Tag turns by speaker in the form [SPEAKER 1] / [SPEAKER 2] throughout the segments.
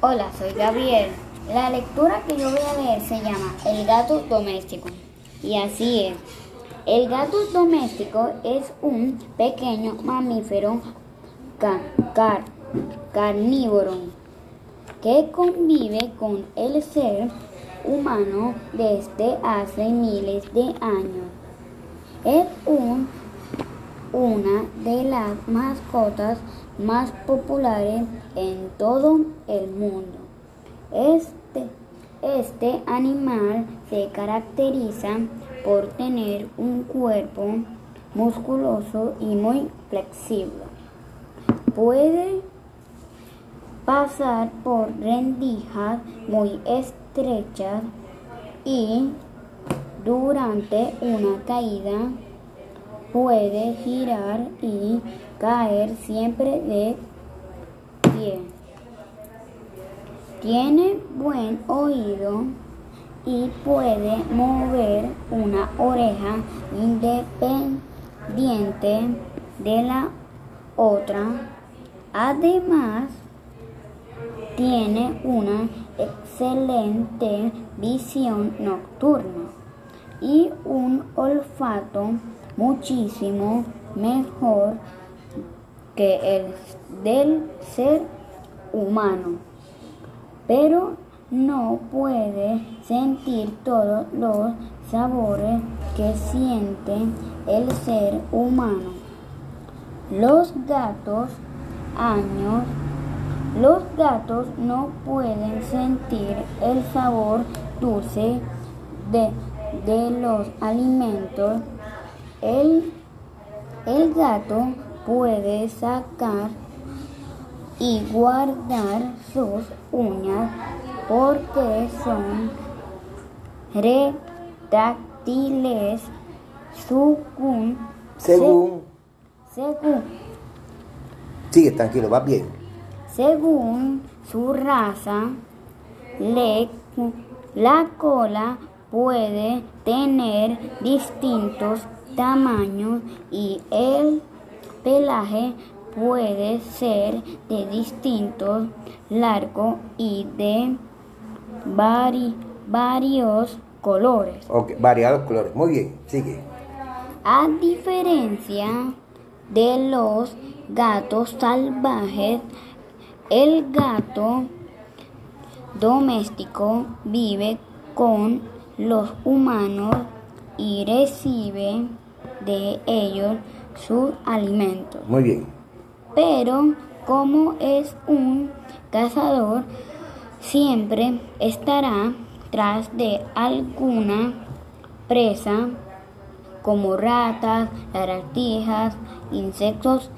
[SPEAKER 1] Hola, soy Gabriel. La lectura que yo voy a leer se llama El gato doméstico. Y así es. El gato doméstico es un pequeño mamífero carnívoro que convive con el ser humano desde hace miles de años. Es un, una de las mascotas más populares en todo el mundo. Este, este animal se caracteriza por tener un cuerpo musculoso y muy flexible. Puede pasar por rendijas muy estrechas y durante una caída puede girar y caer siempre de pie. Tiene buen oído y puede mover una oreja independiente de la otra. Además, tiene una excelente visión nocturna y un olfato muchísimo mejor que el del ser humano, pero no puede sentir todos los sabores que siente el ser humano. Los gatos años los gatos no pueden sentir el sabor dulce de, de los alimentos. El, el gato puede sacar y guardar sus uñas porque son retráctiles según
[SPEAKER 2] según.
[SPEAKER 1] según.
[SPEAKER 2] Sigue tranquilo va bien.
[SPEAKER 1] Según su raza le, la cola puede tener distintos tamaños y el pelaje puede ser de distintos largos y de vari, varios colores.
[SPEAKER 2] Ok, variados colores. Muy bien, sigue.
[SPEAKER 1] A diferencia de los gatos salvajes, el gato doméstico vive con los humanos y recibe de ellos sus alimentos.
[SPEAKER 2] Muy bien.
[SPEAKER 1] Pero como es un cazador, siempre estará tras de alguna presa como ratas, lagartijas, insectos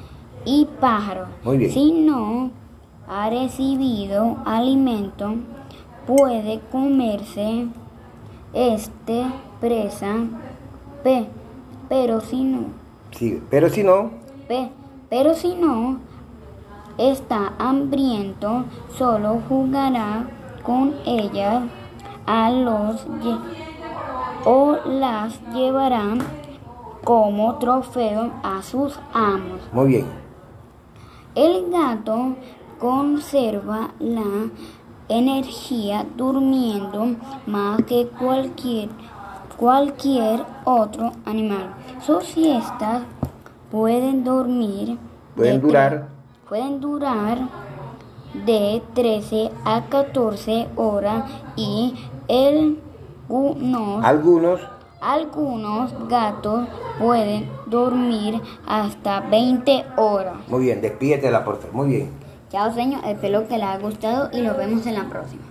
[SPEAKER 1] y pájaros.
[SPEAKER 2] Muy bien.
[SPEAKER 1] Si no ha recibido alimento, puede comerse este presa, pe, pero si no,
[SPEAKER 2] Sigue. Pero si no,
[SPEAKER 1] pe, pero si no está hambriento, solo jugará con ellas a los o las llevará como trofeo a sus amos.
[SPEAKER 2] muy bien.
[SPEAKER 1] El gato conserva la energía durmiendo más que cualquier, cualquier otro animal. Sus siestas pueden dormir
[SPEAKER 2] Pueden durar.
[SPEAKER 1] pueden durar de 13 a 14 horas y algunos
[SPEAKER 2] Algunos,
[SPEAKER 1] algunos gatos pueden dormir hasta 20 horas.
[SPEAKER 2] muy bien, despídete de la porta. Muy bien.
[SPEAKER 1] Chao, señor. Espero que les haya gustado y nos vemos en la próxima.